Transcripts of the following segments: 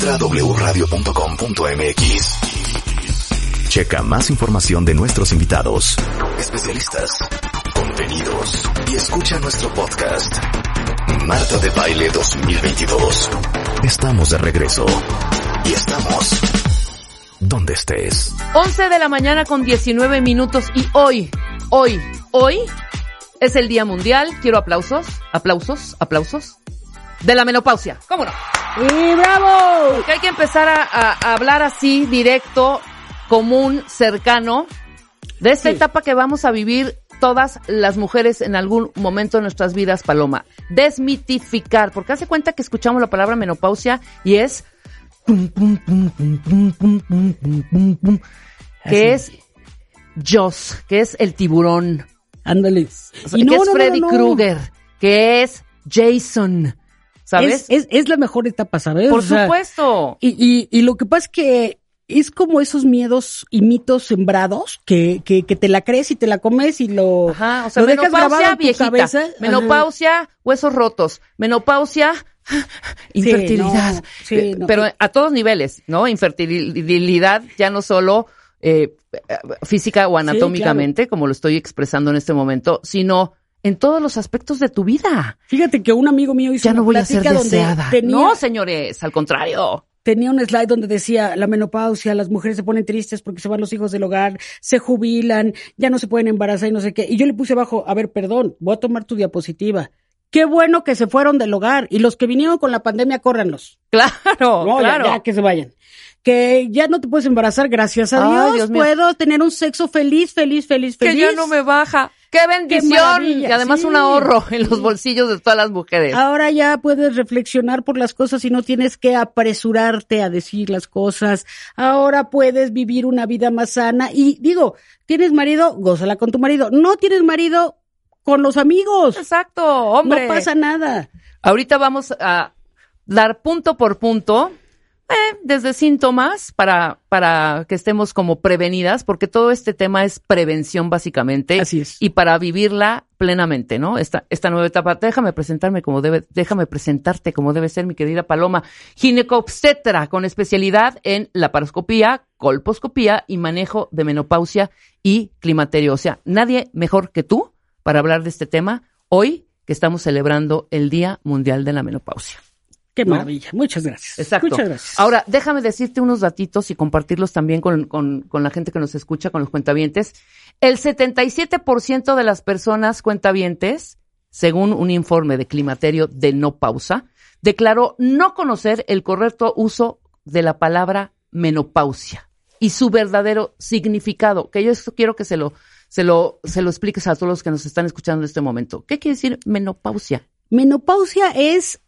Entra a wradio.com.mx. Checa más información de nuestros invitados, especialistas, contenidos y escucha nuestro podcast. Marta de Baile 2022. Estamos de regreso. Y estamos donde estés. 11 de la mañana con 19 minutos y hoy, hoy, hoy es el Día Mundial. Quiero aplausos, aplausos, aplausos. De la menopausia. ¿Cómo no? ¡Y bravo! Porque hay que empezar a, hablar así, directo, común, cercano, de esta etapa que vamos a vivir todas las mujeres en algún momento de nuestras vidas, Paloma. Desmitificar, porque hace cuenta que escuchamos la palabra menopausia y es... Que es Joss, que es el tiburón. Ándale. O sea, no, que es Freddy Krueger, que es Jason, ¿sabes? Es, es, es la mejor etapa, ¿sabes? Por O sea, supuesto. Y, y, y lo que pasa es que es como esos miedos y mitos sembrados que, que, que te la crees y te la comes y lo, Ajá, o sea, lo dejas grabado menopausia en tu viejita, cabeza. Ajá. menopausia, huesos rotos, menopausia, infertilidad, no, sí, Eh, no. pero a todos niveles, ¿no? Infertilidad ya no solo eh, física o anatómicamente, como lo estoy expresando en este momento, sino en todos los aspectos de tu vida. Fíjate que un amigo mío hizo Ya no una voy a ser deseada. tenía, No, señores, al contrario. tenía un slide donde decía la menopausia, las mujeres se ponen tristes porque se van los hijos del hogar, se jubilan, ya no se pueden embarazar y no sé qué. Y yo le puse abajo, a ver, perdón, voy a tomar tu diapositiva. Qué bueno que se fueron del hogar y los que vinieron con la pandemia, córranlos. Claro, No, ya- claro. ya, que se vayan. Que ya no te puedes embarazar, gracias a Ay, Dios. Puedo tener un sexo feliz, feliz, feliz, que feliz. ya no me baja. ¡Qué bendición! y además sí. un ahorro en los bolsillos de todas las mujeres. Ahora ya puedes reflexionar por las cosas y no tienes que apresurarte a decir las cosas. Ahora puedes vivir una vida más sana. Y digo, ¿tienes marido? Gózala con tu marido. No tienes marido con los amigos. Exacto, hombre. No pasa nada. Ahorita vamos a dar punto por punto, eh, desde síntomas para, para que estemos como prevenidas, porque todo este tema es prevención básicamente. Así es. Y para vivirla plenamente, ¿no? Esta, esta nueva etapa. Déjame presentarme como debe, déjame presentarte como debe ser, mi querida Paloma. Ginecobstetra, con especialidad en laparoscopía, colposcopía y manejo de menopausia y climaterio. O sea, nadie mejor que tú para hablar de este tema hoy que estamos celebrando el Día Mundial de la Menopausia. Qué ¿No? maravilla. Muchas gracias. Exacto. Muchas gracias. Ahora, déjame decirte unos datitos y compartirlos también con, con, con la gente que nos escucha, con los cuentavientes. El 77% de las personas cuentavientes, según un informe de Climaterio de No Pausa, declaró no conocer el correcto uso de la palabra menopausia y su verdadero significado, que yo esto quiero que se lo, se lo, se lo expliques a todos los que nos están escuchando en este momento. ¿Qué quiere decir menopausia? Menopausia es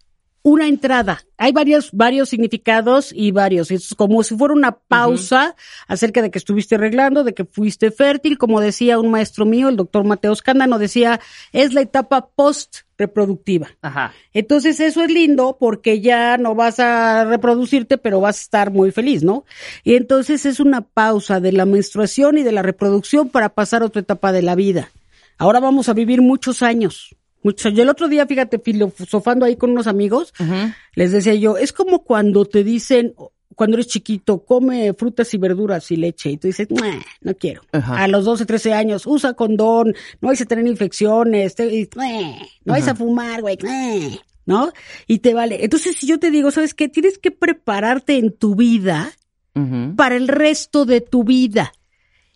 una entrada. Hay varios, varios significados y varios. Es como si fuera una pausa acerca de que estuviste arreglando, de que fuiste fértil. Como decía un maestro mío, el doctor Mateo Scándano, decía, es la etapa post-reproductiva. Ajá. Entonces eso es lindo porque ya no vas a reproducirte, pero vas a estar muy feliz, ¿no? Y entonces es una pausa de la menstruación y de la reproducción para pasar a otra etapa de la vida. Ahora vamos a vivir muchos años. Muchos años. Yo el otro día, fíjate, filosofando ahí con unos amigos, les decía yo, es como cuando te dicen, cuando eres chiquito, come frutas y verduras y leche, y tú dices, "Mua, no quiero. A los 12, 13 años, usa condón, no vais a tener infecciones, te- y, "Mua, no vais a fumar, güey, ¿no? Y te vale. Entonces, si yo te digo, ¿sabes qué? Tienes que prepararte en tu vida para el resto de tu vida.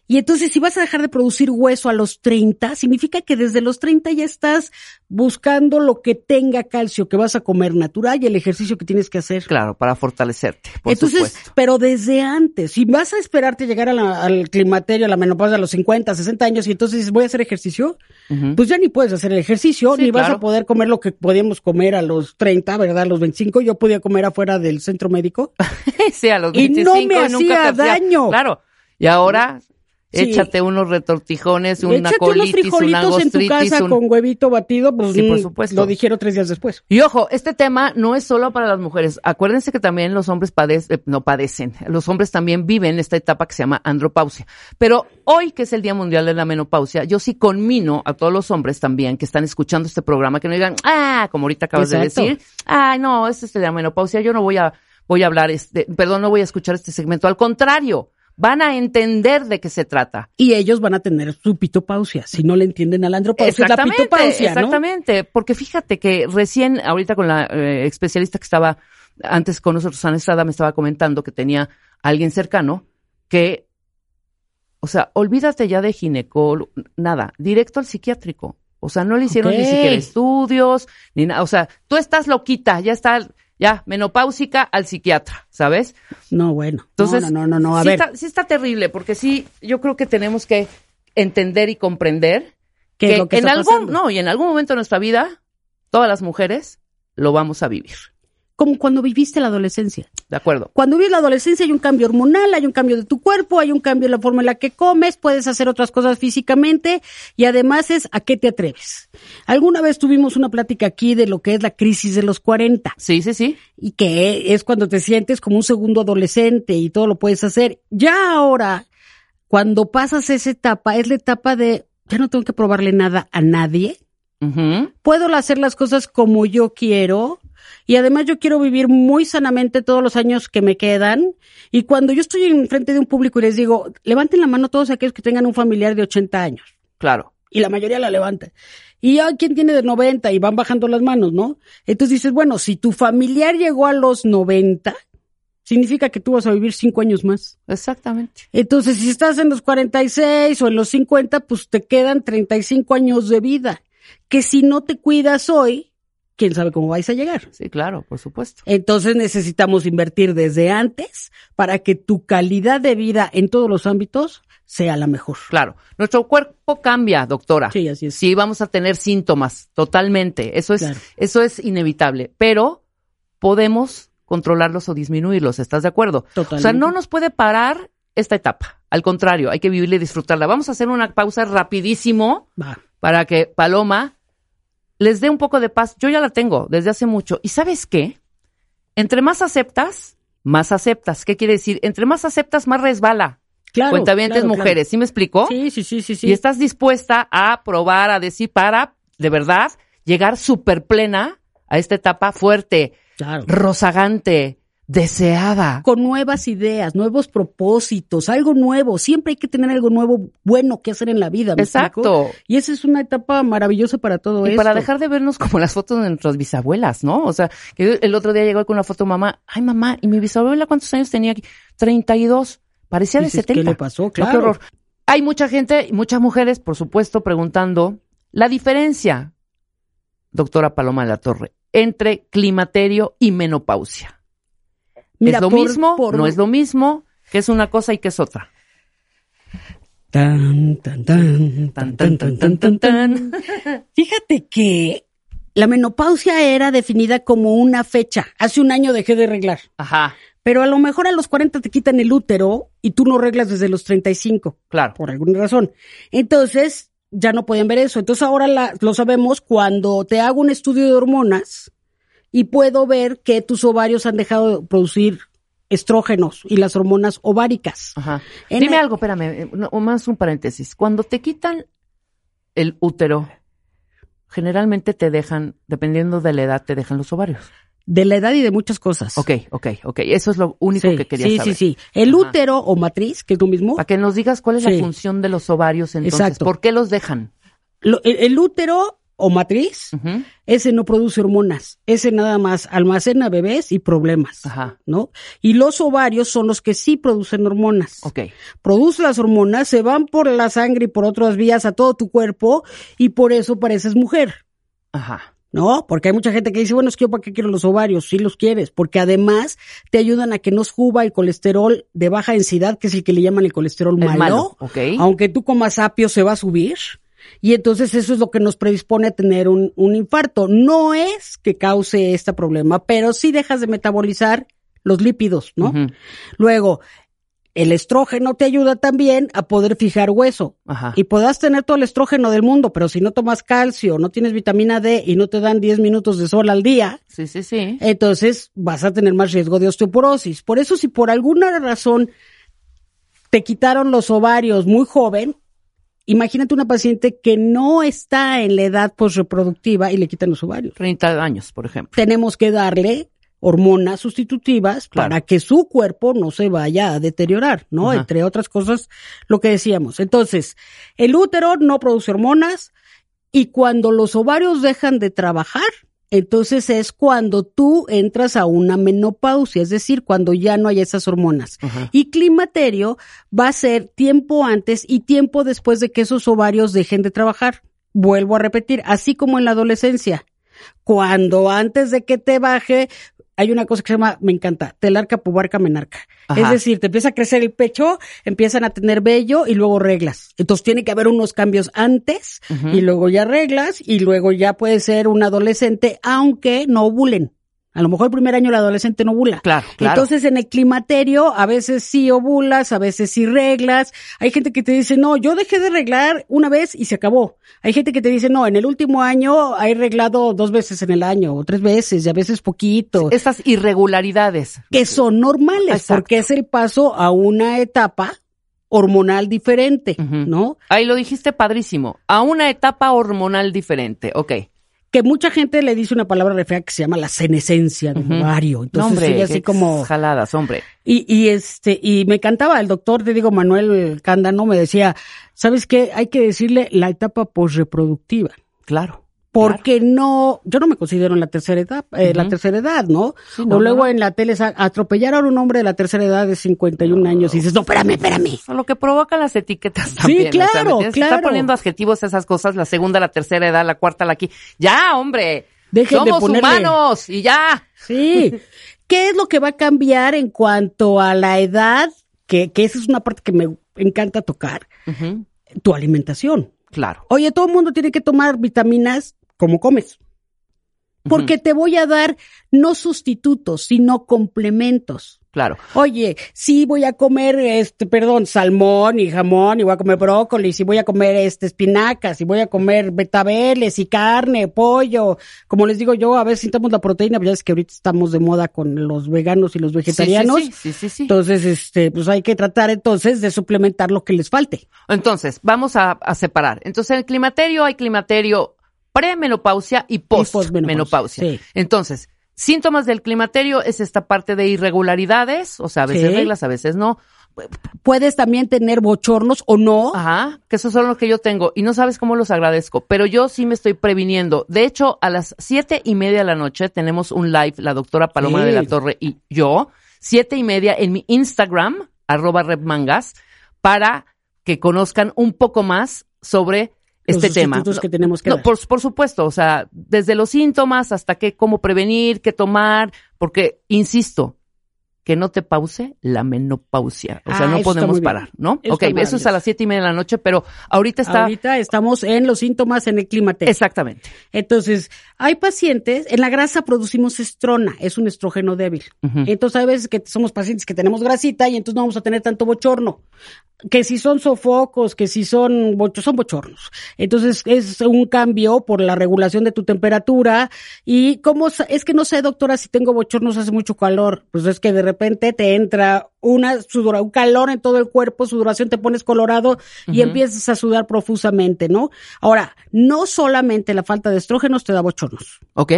Y entonces, si vas a dejar de producir hueso a los 30, significa que desde los 30 ya estás buscando lo que tenga calcio que vas a comer natural y el ejercicio que tienes que hacer. Claro, para fortalecerte, por Entonces, supuesto. pero desde antes, si vas a esperarte llegar a la- al climaterio, a la menopausia a los 50, 60 años y entonces dices, voy a hacer ejercicio, pues ya ni puedes hacer el ejercicio, Sí, ni vas a poder comer lo que podíamos comer a los 30, ¿verdad? A los 25, yo podía comer afuera del centro médico. sí, a los Y 25 no me nunca hacía daño. Claro. Y ahora, Sí. échate unos retortijones, una Échate unos colitis, una frijolitos en tu gastritis. casa un- con huevito batido, pues Sí, por mm, supuesto. lo dijeron tres días después. Y ojo, este tema no es solo para las mujeres. Acuérdense que también los hombres padecen, no padecen, los hombres también viven esta etapa que se llama andropausia. Pero hoy, que es el Día Mundial de la Menopausia, yo sí conmino a todos los hombres también que están escuchando este programa que no digan, ah, como ahorita acabas Exacto. de decir, ah, no, es este de la menopausia, yo no voy a, voy a hablar, este, perdón, no voy a escuchar este segmento. Al contrario, van a entender de qué se trata. Y ellos van a tener su pitopausia. Si no le entienden a la andropausia, es la Exactamente, pitopausia, ¿no? exactamente, porque fíjate que recién, ahorita con la eh, especialista que estaba antes con nosotros, Ana Estrada, me estaba comentando que tenía alguien cercano que, o sea, olvídate ya de ginecólogo, nada, directo al psiquiátrico. O sea, no le hicieron ni siquiera estudios, ni nada. O sea, tú estás loquita, ya está, ya, menopáusica al psiquiatra, ¿sabes? No, bueno. Entonces, no, no, no, no, a sí, ver. Está, sí está terrible, porque sí, yo creo que tenemos que entender y comprender ¿Qué es lo que en algún, no, y en algún momento de nuestra vida, todas las mujeres lo vamos a vivir. Como cuando viviste la adolescencia. ¿De acuerdo? Cuando vives la adolescencia hay un cambio hormonal, hay un cambio de tu cuerpo, hay un cambio en la forma en la que comes, puedes hacer otras cosas físicamente y además es a qué te atreves. Alguna vez tuvimos una plática aquí de lo que es la crisis de los 40 Sí, sí, sí. y que es cuando te sientes como un segundo adolescente y todo lo puedes hacer. Ya ahora, cuando pasas esa etapa, es la etapa de ya no tengo que probarle nada a nadie, puedo hacer las cosas como yo quiero y además yo quiero vivir muy sanamente todos los años que me quedan y cuando yo estoy en frente de un público y les digo, levanten la mano todos aquellos que tengan un familiar de 80 años Claro. y la mayoría la levanta. Y hay quien tiene de 90 y van bajando las manos, ¿no? Entonces dices, bueno, si tu familiar llegó a los 90, significa que tú vas a vivir cinco años más. Exactamente. Entonces, si estás en los 46 o en los 50, pues te quedan 35 años de vida. Que si no te cuidas hoy, quién sabe cómo vais a llegar. Sí, claro, por supuesto. Entonces necesitamos invertir desde antes para que tu calidad de vida en todos los ámbitos sea la mejor. Claro. Nuestro cuerpo cambia, doctora. Sí, así es. Sí, vamos a tener síntomas, totalmente. Eso es, Claro. eso es inevitable. Pero podemos controlarlos o disminuirlos, ¿estás de acuerdo? Totalmente. O sea, no nos puede parar esta etapa. Al contrario, hay que vivirla y disfrutarla. Vamos a hacer una pausa rapidísimo Va. para que Paloma les dé un poco de paz. Yo ya la tengo desde hace mucho. ¿Y sabes qué? Entre más aceptas, más aceptas. ¿Qué quiere decir? Entre más aceptas, más resbala. Claro. Cuentavientes claro, mujeres, ¿sí me explicó? Sí, sí, sí, sí, sí. Y estás dispuesta a probar, a decir, para, de verdad, llegar súper plena a esta etapa fuerte, Claro. rozagante, deseada. Con nuevas ideas, nuevos propósitos, algo nuevo. Siempre hay que tener algo nuevo, bueno que hacer en la vida. ¿me explico? Exacto. Y esa es una etapa maravillosa para todo Y esto. para dejar de vernos como las fotos de nuestras bisabuelas, ¿no? O sea, que el otro día llegó con una foto mamá, ay mamá, ¿y mi bisabuela cuántos años tenía aquí? 32. Parecía de Dices, 70. ¿qué le pasó? No, qué Claro. horror. Hay mucha gente, muchas mujeres, por supuesto, preguntando la diferencia, doctora Paloma de la Torre, entre climaterio y menopausia. Mira, ¿Es lo por- mismo? por- ¿No es lo mismo? ¿Qué es una cosa y qué es otra? Tan, tan, tan, Tan, tan, tan, tan, tan, tan. Fíjate que la menopausia era definida como una fecha. Hace un año dejé de reglar. Ajá, Pero a lo mejor a los 40 te quitan el útero y tú no reglas desde los 35, claro. por alguna razón. Entonces, ya no podían ver eso. Entonces ahora la- lo sabemos cuando te hago un estudio de hormonas y puedo ver que tus ovarios han dejado de producir estrógenos y las hormonas ováricas. Ajá. En Dime el- algo, espérame, eh, no, más un paréntesis. Cuando te quitan el útero, generalmente te dejan, dependiendo de la edad, te dejan los ovarios. De la edad y de muchas cosas. Ok, ok, ok. Eso es lo único Sí, que quería sí, saber. sí, sí. El Ajá. útero o matriz, que es lo mismo, Para que nos digas cuál es la Sí. función de los ovarios entonces. Exacto. ¿Por qué los dejan? lo- el, el útero o matriz, ese no produce hormonas, ese nada más almacena bebés y problemas, Ajá. ¿no? Y los ovarios son los que sí producen hormonas. Ok. Produce las hormonas, se van por la sangre y por otras vías a todo tu cuerpo y por eso pareces mujer. Ajá. ¿no? Porque hay mucha gente que dice, bueno, es que yo para qué quiero los ovarios, sí los quieres, porque además te ayudan a que no suba el colesterol de baja densidad, que es el que le llaman el colesterol El malo. Aunque tú comas apio, se va a subir. Y entonces eso es lo que nos predispone a tener un, un infarto. No es que cause este problema, pero sí dejas de metabolizar los lípidos, ¿no? Luego, el estrógeno te ayuda también a poder fijar hueso. Ajá. Y podrás tener todo el estrógeno del mundo, pero si no tomas calcio, no tienes vitamina D y no te dan 10 minutos de sol al día, Sí, sí, sí. entonces vas a tener más riesgo de osteoporosis. Por eso, si por alguna razón te quitaron los ovarios muy joven, imagínate una paciente que no está en la edad posreproductiva y le quitan los ovarios. 30 años, por ejemplo. Tenemos que darle hormonas sustitutivas Claro. para que su cuerpo no se vaya a deteriorar, ¿no? Ajá. Entre otras cosas, lo que decíamos. Entonces, el útero no produce hormonas y cuando los ovarios dejan de trabajar, entonces es cuando tú entras a una menopausia, es decir, cuando ya no hay esas hormonas. Ajá. Y climaterio va a ser tiempo antes y tiempo después de que esos ovarios dejen de trabajar. Vuelvo a repetir, así como en la adolescencia. Cuando antes de que te baje, hay una cosa que se llama, me encanta, telarca, pubarca, menarca. Ajá. Es decir, te empieza a crecer el pecho, empiezan a tener vello y luego reglas. Entonces tiene que haber unos cambios antes y luego ya reglas y luego ya puede ser un adolescente, aunque no ovulen. A lo mejor el primer año el adolescente no ovula. Claro, claro. Entonces en el climaterio a veces sí ovulas, a veces sí reglas. Hay gente que te dice, no, yo dejé de reglar una vez y se acabó. Hay gente que te dice, no, en el último año he reglado dos veces en el año o tres veces y a veces poquito. Estas irregularidades. que son normales Exacto. porque es el paso a una etapa hormonal diferente. ¿no? Ahí lo dijiste padrísimo. A una etapa hormonal diferente. Ok. Que mucha gente le dice una palabra re fea que se llama la senescencia del Ujú. ovario. No, Entonces hombre, así como Jaladas, hombre. Y, y este, y me encantaba, el doctor, te digo, Manuel Cándano me decía, ¿sabes qué? Hay que decirle la etapa posreproductiva. Claro. Porque no, yo no me considero en la tercera edad, eh, la tercera edad, ¿no? Sí, no, o luego no. en la tele atropellaron a un hombre de la tercera edad de 51 años y dices, no, espérame, espérame. Lo que provocan las etiquetas también. claro, ¿me entiendes? claro. Está poniendo adjetivos a esas cosas, la segunda, la tercera edad, la cuarta, la aquí. Ya, hombre. Dejen de Somos ponerle- humanos y ya. Sí. ¿Qué es lo que va a cambiar en cuanto a la edad? Que, que esa es una parte que me encanta tocar. Tu alimentación. Claro. Oye, todo el mundo tiene que tomar vitaminas como comes. Porque te voy a dar no sustitutos, sino complementos. Claro. Oye, sí voy a comer este, perdón, salmón y jamón, y voy a comer brócoli, sí voy a comer este espinacas, y voy a comer betabeles y carne, pollo. Como les digo yo, a veces necesitamos la proteína, pero ya es que ahorita estamos de moda con los veganos y los vegetarianos. Sí, sí, sí, sí, sí. Entonces, este, pues hay que tratar entonces de suplementar lo que les falte. Entonces, vamos a, a separar. Entonces, en el climaterio hay climaterio premenopausia y postmenopausia. sí. Entonces, síntomas del climaterio es esta parte de irregularidades, o sea, a veces Sí. reglas, a veces no. Puedes también tener bochornos o no. Ajá, que esos son los que yo tengo y no sabes cómo los agradezco, pero yo sí me estoy previniendo. De hecho, a las siete y media de la noche tenemos un live, la doctora Paloma Sí. de la Torre y yo, siete y media en mi Instagram, arroba repmangas, para que conozcan un poco más sobre Los este tema. sustitutos que tenemos que No, dar. por, por supuesto, o sea, desde los síntomas hasta qué, cómo prevenir, qué tomar, porque, insisto, que no te pause la menopausia. O sea, Ah, no podemos parar, ¿no? Eso ok, eso es a las siete y media de la noche, pero ahorita está... Ahorita estamos en los síntomas en el climaterio. Exactamente. Entonces, hay pacientes, en la grasa producimos estrona, es un estrógeno débil. Entonces, hay veces que somos pacientes que tenemos grasita y entonces no vamos a tener tanto bochorno. Que si son sofocos, que si son, son bochornos. Entonces, es un cambio por la regulación de tu temperatura. Y como es que no sé, doctora, si tengo bochornos hace mucho calor. Pues es que de repente te entra una sudora, un calor en todo el cuerpo, sudoración, te pones colorado y empiezas a sudar profusamente, ¿no? Ahora, no solamente la falta de estrógenos te da bochornos. Ok.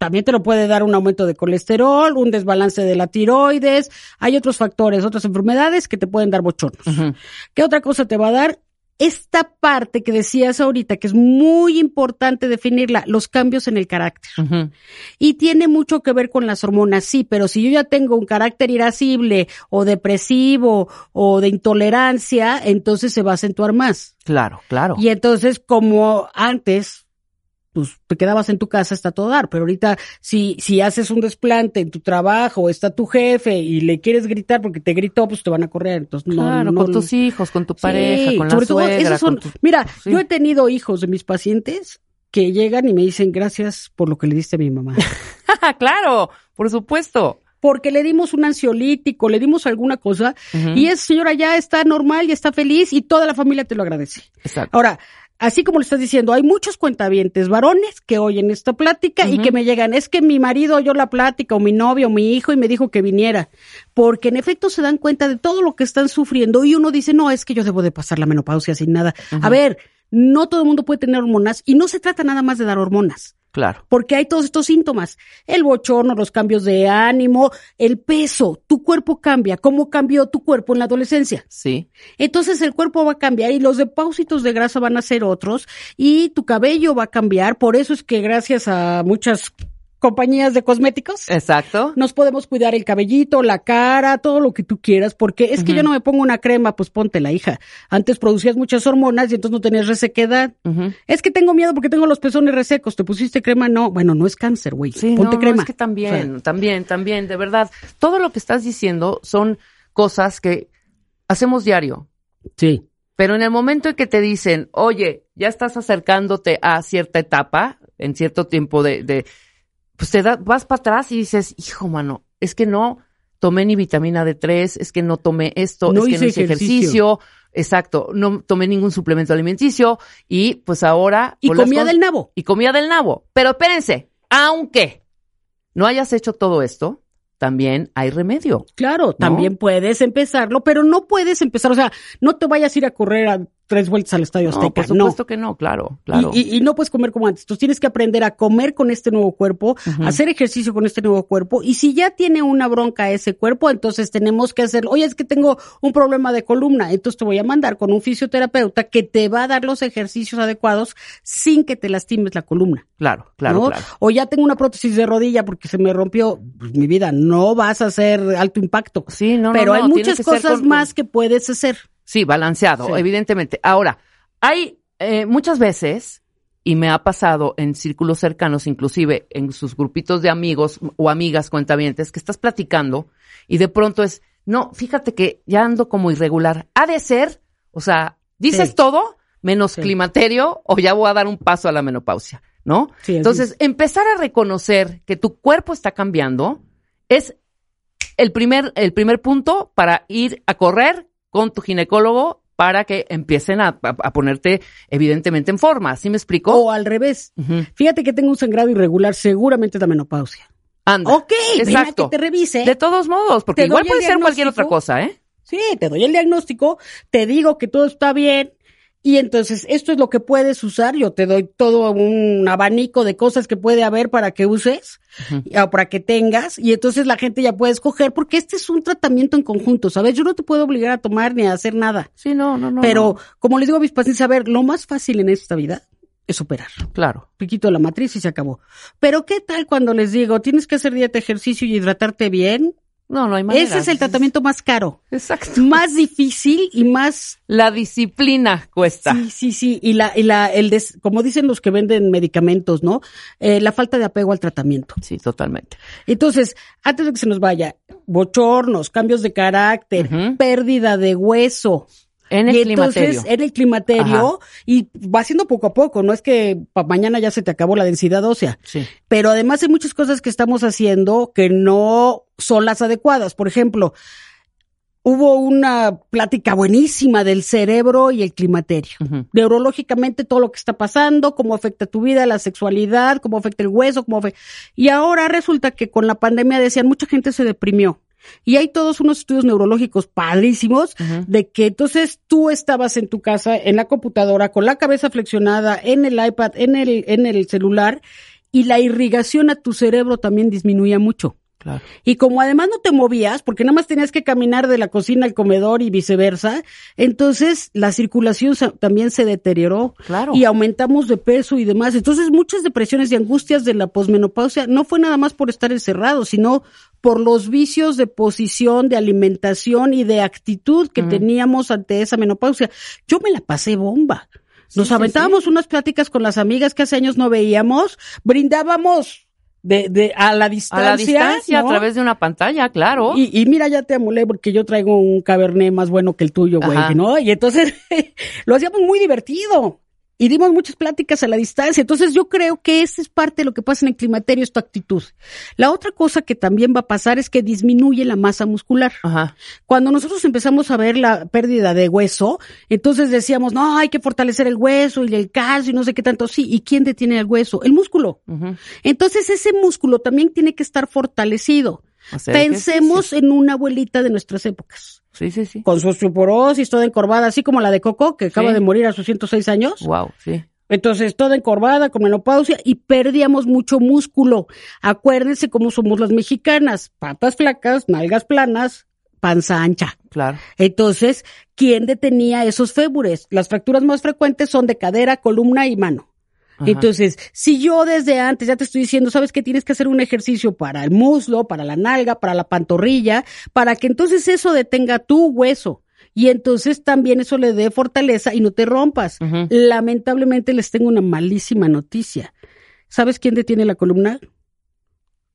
También te lo puede dar un aumento de colesterol, un desbalance de la tiroides. Hay otros factores, otras enfermedades que te pueden dar bochornos. ¿Qué otra cosa te va a dar? esta parte que decías ahorita, que es muy importante definirla, los cambios en el carácter. Y tiene mucho que ver con las hormonas, sí, pero si yo ya tengo un carácter irascible o depresivo o de intolerancia, entonces se va a acentuar más. Claro, claro. Y entonces, como antes, pues te quedabas en tu casa hasta todo dar, pero ahorita si, si haces un desplante en tu trabajo, está tu jefe y le quieres gritar porque te gritó, pues te van a correr. Entonces, no, Claro, no, con tus hijos, con tu pareja, Sí, con la sobre todo suegra. esos son- con tu- Mira, Sí. yo he tenido hijos de mis pacientes que llegan y me dicen gracias por lo que le diste a mi mamá. claro, por supuesto. Porque le dimos un ansiolítico, le dimos alguna cosa y esa señora ya está normal, ya está feliz y toda la familia te lo agradece. Exacto. Ahora, así como lo estás diciendo, hay muchos cuentavientes varones que oyen esta plática y que me llegan, es que mi marido oyó la plática o mi novio o mi hijo y me dijo que viniera, porque en efecto se dan cuenta de todo lo que están sufriendo y uno dice, no, es que yo debo de pasar la menopausia sin nada. A ver, no todo el mundo puede tener hormonas y no se trata nada más de dar hormonas. Claro. Porque hay todos estos síntomas. El bochorno, los cambios de ánimo, el peso. Tu cuerpo cambia. ¿Cómo cambió tu cuerpo en la adolescencia? Sí. Entonces el cuerpo va a cambiar y los depósitos de grasa van a ser otros y tu cabello va a cambiar. Por eso es que gracias a muchas compañías de cosméticos Exacto. nos podemos cuidar el cabellito, la cara, todo lo que tú quieras, porque es que yo no me pongo una crema, pues ponte la hija. Antes producías muchas hormonas y entonces no tenías resequedad. Es que tengo miedo porque tengo los pezones resecos. ¿Te pusiste crema? No. Bueno, no es cáncer, güey. Sí, Ponte no, no, crema. es que también, también, también, de verdad. Todo lo que estás diciendo son cosas que hacemos diario. Sí. Pero en el momento en que te dicen, oye, ya estás acercándote a cierta etapa, en cierto tiempo de, de pues te da- vas para atrás y dices, hijo, mano, es que no tomé ni vitamina D3, es que no tomé esto, No es que hice no hice ejercicio. ejercicio. exacto, no tomé ningún suplemento alimenticio y pues ahora... Y comía del nabo. y comía del nabo. Pero espérense, aunque no hayas hecho todo esto, también hay remedio. Claro, también puedes empezarlo, pero no puedes empezar, o sea, no te vayas a ir a correr a tres vueltas al Estadio No, Azteca, por no. supuesto que no, claro, claro. Y, y- y no puedes comer como antes. Entonces tienes que aprender a comer con este nuevo cuerpo, hacer ejercicio con este nuevo cuerpo. Y si ya tiene una bronca ese cuerpo, entonces tenemos que hacer, oye, es que tengo un problema de columna, entonces te voy a mandar con un fisioterapeuta que te va a dar los ejercicios adecuados sin que te lastimes la columna. Claro, claro, ¿no? claro. O ya tengo una prótesis de rodilla porque se me rompió, pues mi vida, no vas a hacer alto impacto. Sí, no, no, pero no, hay muchas cosas con- más que puedes hacer. Sí, balanceado, Sí. evidentemente. Ahora, hay eh, muchas veces, y me ha pasado en círculos cercanos, inclusive en sus grupitos de amigos o amigas cuentavientes, que estás platicando y de pronto es, no, fíjate que ya ando como irregular. Ha de ser, o sea, dices Sí. todo menos Sí. climaterio o ya voy a dar un paso a la menopausia, ¿no? Sí, Entonces, empezar a reconocer que tu cuerpo está cambiando es el primer, el primer punto para ir a correr con tu ginecólogo para que empiecen a, a- a ponerte evidentemente en forma. ¿Sí me explico? O al revés. Fíjate que tengo un sangrado irregular, seguramente es la menopausia. Anda. Ok, ven a Exacto. que te revise. De todos modos, porque igual puede ser cualquier otra cosa, ¿eh? Sí, te doy el diagnóstico, te digo que todo está bien y entonces esto es lo que puedes usar. Yo te doy todo un abanico de cosas que puede haber para que uses o para que tengas y entonces la gente ya puede escoger porque este es un tratamiento en conjunto, ¿sabes? Yo no te puedo obligar a tomar ni a hacer nada. Sí, no, no, no. pero no. como les digo a mis pacientes, a ver, lo más fácil en esta vida es operar. Claro. piquito la matriz y se acabó. Pero ¿qué tal cuando les digo, tienes que hacer dieta, ejercicio y hidratarte bien? No, no hay manera. Ese es el tratamiento más caro, Exacto. más difícil y más La disciplina cuesta. Sí, sí, sí. Y la, y la, el des- como dicen los que venden medicamentos, ¿no? Eh, la falta de apego al tratamiento. Sí, totalmente. Entonces, antes de que se nos vaya, bochornos, cambios de carácter, pérdida de hueso. En el y climaterio. entonces, en el climaterio, y va siendo poco a poco, no es que pa- mañana ya se te acabó la densidad ósea. Sí. Pero además hay muchas cosas que estamos haciendo que no son las adecuadas. Por ejemplo, hubo una plática buenísima del cerebro y el climaterio. Neurológicamente todo lo que está pasando, cómo afecta tu vida, la sexualidad, cómo afecta el hueso, cómo afecta... Y ahora resulta que con la pandemia decían mucha gente se deprimió. Y hay todos unos estudios neurológicos padrísimos de que entonces tú estabas en tu casa, en la computadora, con la cabeza flexionada, en el iPad, en el, en el celular, y la irrigación a tu cerebro también disminuía mucho. Claro. Y como además no te movías, porque nada más tenías que caminar de la cocina al comedor y viceversa, entonces la circulación también se deterioró. Claro. Y aumentamos de peso y demás. Entonces muchas depresiones y angustias de la posmenopausia no fue nada más por estar encerrados, sino por los vicios de posición, de alimentación y de actitud que teníamos ante esa menopausia. Yo me la pasé bomba. Nos sí, aventábamos unas pláticas con las amigas que hace años no veíamos, brindábamos de, de, a la A distancia. la distancia, ¿no? a través de una pantalla, claro. Y, y mira, ya te amolé porque yo traigo un cabernet más bueno que el tuyo, güey. ¿no? Y entonces lo hacíamos muy divertido. Y dimos muchas pláticas a la distancia. Entonces yo creo que esa es parte de lo que pasa en el climaterio, es tu actitud. La otra cosa que también va a pasar es que disminuye la masa muscular. Ajá. Cuando nosotros empezamos a ver la pérdida de hueso, entonces decíamos, no, hay que fortalecer el hueso y el calcio y no sé qué tanto. Sí, ¿y quién detiene el hueso? El músculo. Entonces ese músculo también tiene que estar fortalecido. Pensemos en una abuelita de nuestras épocas, Sí, sí, sí. con su osteoporosis, toda encorvada, así como la de Coco, que acaba Sí. de morir a sus 106 años. Wow, sí. Entonces, toda encorvada, con menopausia, y perdíamos mucho músculo. Acuérdense cómo somos las mexicanas, patas flacas, nalgas planas, panza ancha. Claro. Entonces, ¿quién detenía esos fémures? Las fracturas más frecuentes son de cadera, columna y mano. Ajá. Entonces, si yo desde antes ya te estoy diciendo, sabes que tienes que hacer un ejercicio para el muslo, para la nalga, para la pantorrilla, para que entonces eso detenga tu hueso. Y entonces también eso le dé fortaleza y no te rompas. Lamentablemente les tengo una malísima noticia. ¿Sabes quién detiene la columna?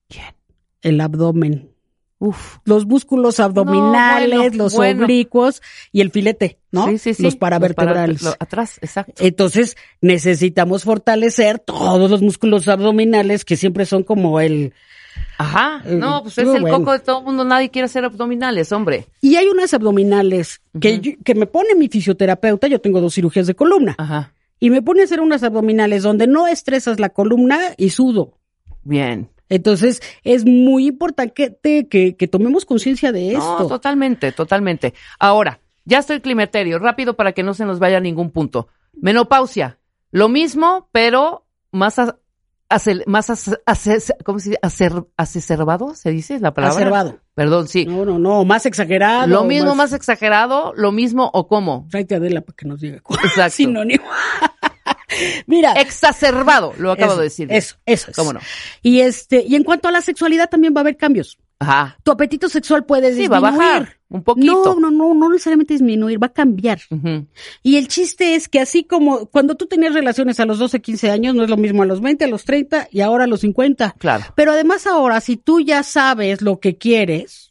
¿Quién? El abdomen. Uf. Los músculos abdominales, No, bueno, los bueno. oblicuos y el filete, ¿no? Sí, sí, sí. Los paravertebrales. para- lo- atrás, exacto. Entonces, necesitamos fortalecer todos los músculos abdominales que siempre son como el... Ajá. No, pues es muy el bueno. coco de todo el mundo. Nadie quiere hacer abdominales, hombre. Y hay unas abdominales que, yo- que me pone mi fisioterapeuta, yo tengo dos cirugías de columna, Ajá. y me pone a hacer unas abdominales donde no estresas la columna y sudo. Bien. Entonces, es muy importante que, que, que tomemos conciencia de No, esto. totalmente, totalmente. Ahora, ya estoy climaterio, rápido para que no se nos vaya a ningún punto. Menopausia, lo mismo, pero más a- acel- más ¿cómo se dice? Acer- acerbado, se dice la palabra. Acerbado. Perdón, sí. No, no, no, más exagerado. lo mismo, más... exagerado, lo mismo o cómo. Tráete a Adela para que nos diga cuál Exacto. sinónimo. Mira. Exacerbado, lo acabo eso, de decir. Eso, eso es. ¿Cómo no? Y este, y en cuanto a la sexualidad también va a haber cambios. Ajá. Tu apetito sexual puede Sí, disminuir. va a bajar un poquito. No, no, no, no necesariamente disminuir, va a cambiar. Y el chiste es que así como cuando tú tenías relaciones a los 12, 15 años, no es lo mismo a los 20, a los 30 y ahora a los 50. Claro. Pero además ahora, si tú ya sabes lo que quieres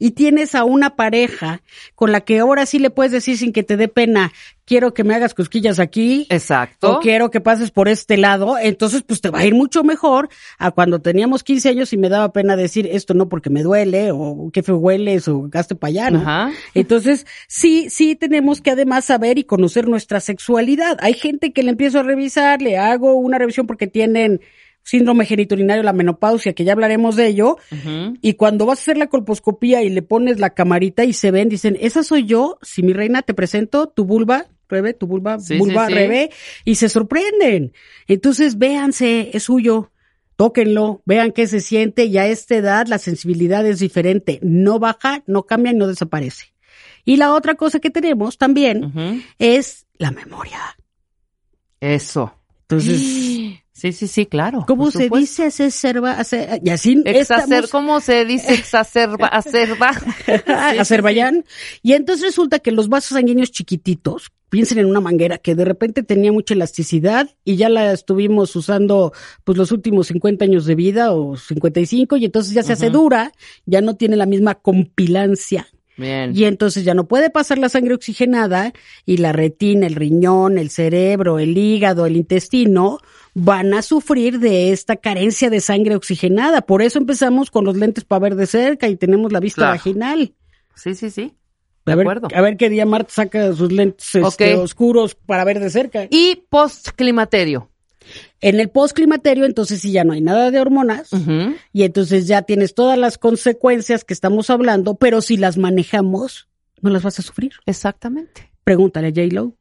y tienes a una pareja con la que ahora sí le puedes decir sin que te dé pena, quiero que me hagas cosquillas aquí, Exacto. o quiero que pases por este lado, entonces pues te va a ir mucho mejor a cuando teníamos 15 años y me daba pena decir esto no porque me duele, o qué feo hueles, o gaste para allá, ¿no? Ajá. Entonces, sí, sí tenemos que además saber y conocer nuestra sexualidad. Hay gente que le empiezo a revisar, le hago una revisión porque tienen síndrome geniturinario, la menopausia, que ya hablaremos de ello, y cuando vas a hacer la colposcopía y le pones la camarita y se ven, dicen, esa soy yo, si mi reina te presento tu vulva, Rebe, tu vulva, Sí, vulva, sí, sí. Rebe, y se sorprenden. Entonces, véanse, es suyo. Tóquenlo, vean qué se siente y a esta edad la sensibilidad es diferente. No baja, no cambia y no desaparece. Y la otra cosa que tenemos también es la memoria. Eso. Entonces, Sí, sí, sí, claro. ¿cómo se dice? Exacerba, ace- y así Exacer, estamos- ¿Cómo se dice exacerba? Acerba. Azerbaiyán. Y entonces resulta que los vasos sanguíneos chiquititos, piensen en una manguera que de repente tenía mucha elasticidad y ya la estuvimos usando pues los últimos 50 años de vida o 55 y entonces ya se hace dura, ya no tiene la misma compilancia Bien. y entonces ya no puede pasar la sangre oxigenada y la retina, el riñón, el cerebro, el hígado, el intestino van a sufrir de esta carencia de sangre oxigenada. Por eso empezamos con los lentes para ver de cerca y tenemos la vista Claro. vaginal. Sí, sí, sí. De A ver, acuerdo. a ver qué día Marta saca sus lentes este, oscuros para ver de cerca. Y postclimaterio. En el postclimaterio, entonces sí ya no hay nada de hormonas y entonces ya tienes todas las consecuencias que estamos hablando, pero si las manejamos, no las vas a sufrir. Exactamente. Pregúntale a J-Lo.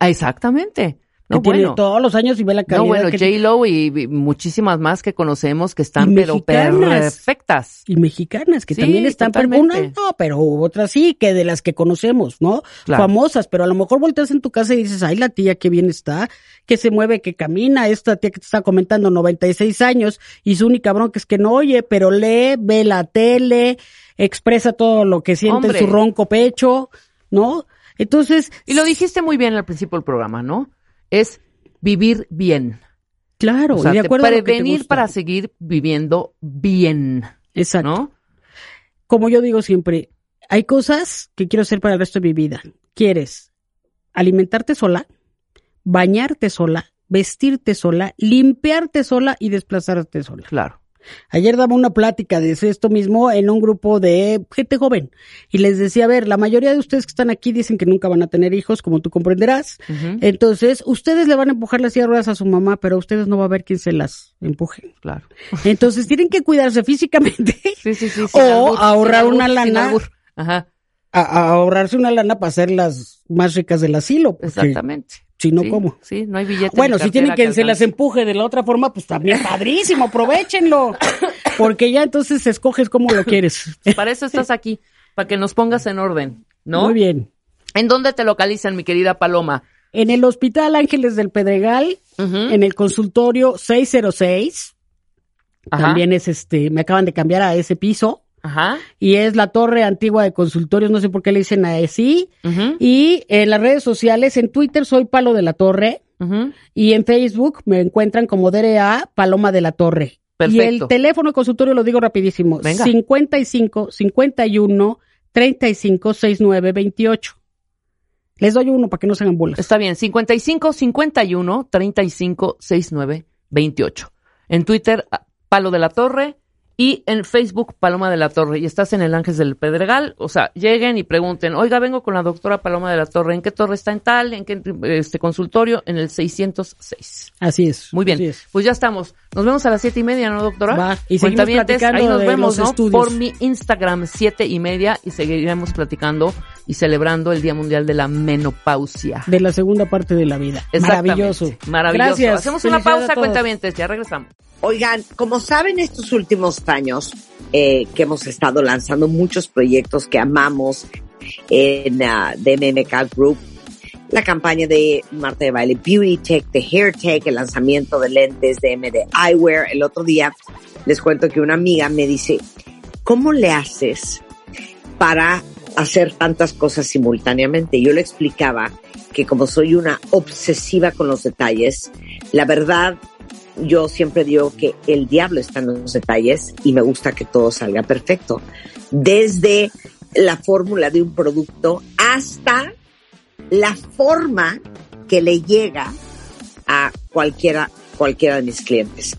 Exactamente. No, que tiene bueno. todos los años y ve la calidad. No, bueno, que- J-Lo y, y muchísimas más que conocemos que están Y pero perfectas. y mexicanas que Sí, también están per- totalmente. unas no pero otras sí que de las que conocemos no Claro. famosas pero a lo mejor volteas en tu casa y dices ay la tía qué bien está que se mueve que camina esta tía que te está comentando 96 años y su única bronca es que no oye pero lee ve la tele expresa todo lo que siente Hombre. en su ronco pecho no entonces Y lo dijiste muy bien al principio del programa, ¿no? Es vivir bien. claro O sea, y de acuerdo a lo que te prevenir gusta. para seguir viviendo bien, exacto ¿no? como yo digo siempre, hay cosas que quiero hacer para el resto de mi vida. ¿Quieres alimentarte sola, bañarte sola, vestirte sola, limpiarte sola y desplazarte sola? Claro. Ayer daba una plática de esto mismo en un grupo de gente joven y les decía, a ver, la mayoría de ustedes que están aquí dicen que nunca van a tener hijos, como tú comprenderás. Entonces, ustedes le van a empujar las ruedas a su mamá, pero a ustedes no va a ver quién se las empuje. Claro. Entonces, tienen que cuidarse físicamente Sí, sí, sí. O ahorrar una lana. Ajá, a, a ahorrarse una lana para ser las más ricas del asilo. exactamente. Si no, Sí, ¿cómo? Sí, no hay billete. Bueno, si tienen que se las empuje de la otra forma, pues también padrísimo, aprovechenlo. Porque ya entonces escoges cómo lo quieres. Para eso estás aquí, para que nos pongas en orden, ¿no? Muy bien. ¿En dónde te localizan, mi querida Paloma? En el Hospital Ángeles del Pedregal, en el consultorio 606, Ajá. también es este, me acaban de cambiar a ese piso. Ajá. Y es la torre antigua de consultorios, no sé por qué le dicen así. Ujú, Y en las redes sociales, en Twitter soy Palo de la Torre. Y en Facebook me encuentran como DRA Paloma de la Torre. Y el Perfecto. teléfono de consultorio lo digo rapidísimo. Venga. 55 51 35 69 28. Les doy uno para que no se hagan bolas. Está bien, 55 51 35 69 28. En Twitter, Palo de la Torre. Y en Facebook, Paloma de la Torre. Y estás en el Ángeles del Pedregal. O sea, lleguen y pregunten, oiga, vengo con la doctora Paloma de la Torre. ¿En qué torre está en tal? ¿En qué este consultorio? En el 606. Así es. Muy bien, es. pues ya estamos. Nos vemos a las siete y media, ¿no, doctora? Va, y seguimos platicando ahí nos de vemos, los ¿no? estudios. Por mi Instagram, siete y media, y seguiremos platicando y celebrando el Día Mundial de la Menopausia. De la segunda parte de la vida. Maravilloso. Maravilloso. Gracias. Hacemos una pausa, cuentavientes, ya regresamos. Oigan, como saben, estos últimos años eh, que hemos estado lanzando muchos proyectos que amamos en ah, DMMK Group, la campaña de Marta de Baile Beauty Tech, de Hair Tech, el lanzamiento de lentes de MD Eyewear. El otro día les cuento que una amiga me dice, ¿cómo le haces para hacer tantas cosas simultáneamente? Yo le explicaba que como soy una obsesiva con los detalles, la verdad yo siempre digo que el diablo está en los detalles y me gusta que todo salga perfecto. Desde la fórmula de un producto hasta la forma que le llega a cualquiera, cualquiera de mis clientes.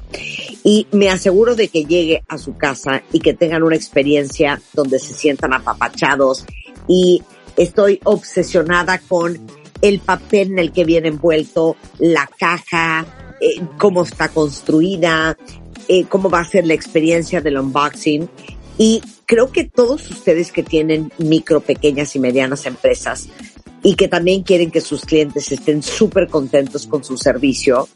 Y me aseguro de que llegue a su casa y que tengan una experiencia donde se sientan apapachados y estoy obsesionada con el papel en el que viene envuelto, la caja, eh, cómo está construida, eh, cómo va a ser la experiencia del unboxing. Y creo que todos ustedes que tienen micro, pequeñas y medianas empresas y que también quieren que sus clientes estén súper contentos con su servicio,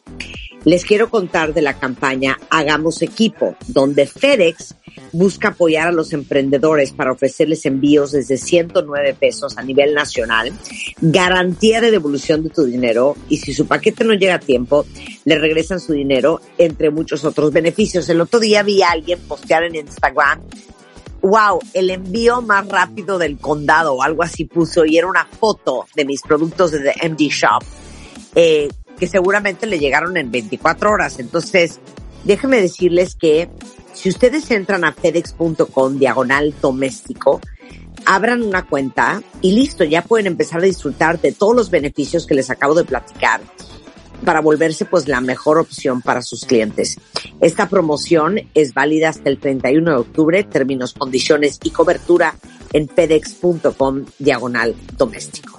les quiero contar de la campaña Hagamos Equipo, donde FedEx busca apoyar a los emprendedores para ofrecerles envíos desde 109 pesos a nivel nacional, garantía de devolución de tu dinero y si su paquete no llega a tiempo, le regresan su dinero, entre muchos otros beneficios. El otro día vi a alguien postear en Instagram wow, el envío más rápido del condado o algo así puso y era una foto de mis productos de The MD Shop eh, que seguramente le llegaron en 24 horas. Entonces, déjenme decirles que si ustedes entran a fedex.com diagonal doméstico, abran una cuenta y listo, ya pueden empezar a disfrutar de todos los beneficios que les acabo de platicar para volverse pues la mejor opción para sus clientes. Esta promoción es válida hasta el 31 de octubre, términos, condiciones y cobertura en fedex.com diagonal doméstico.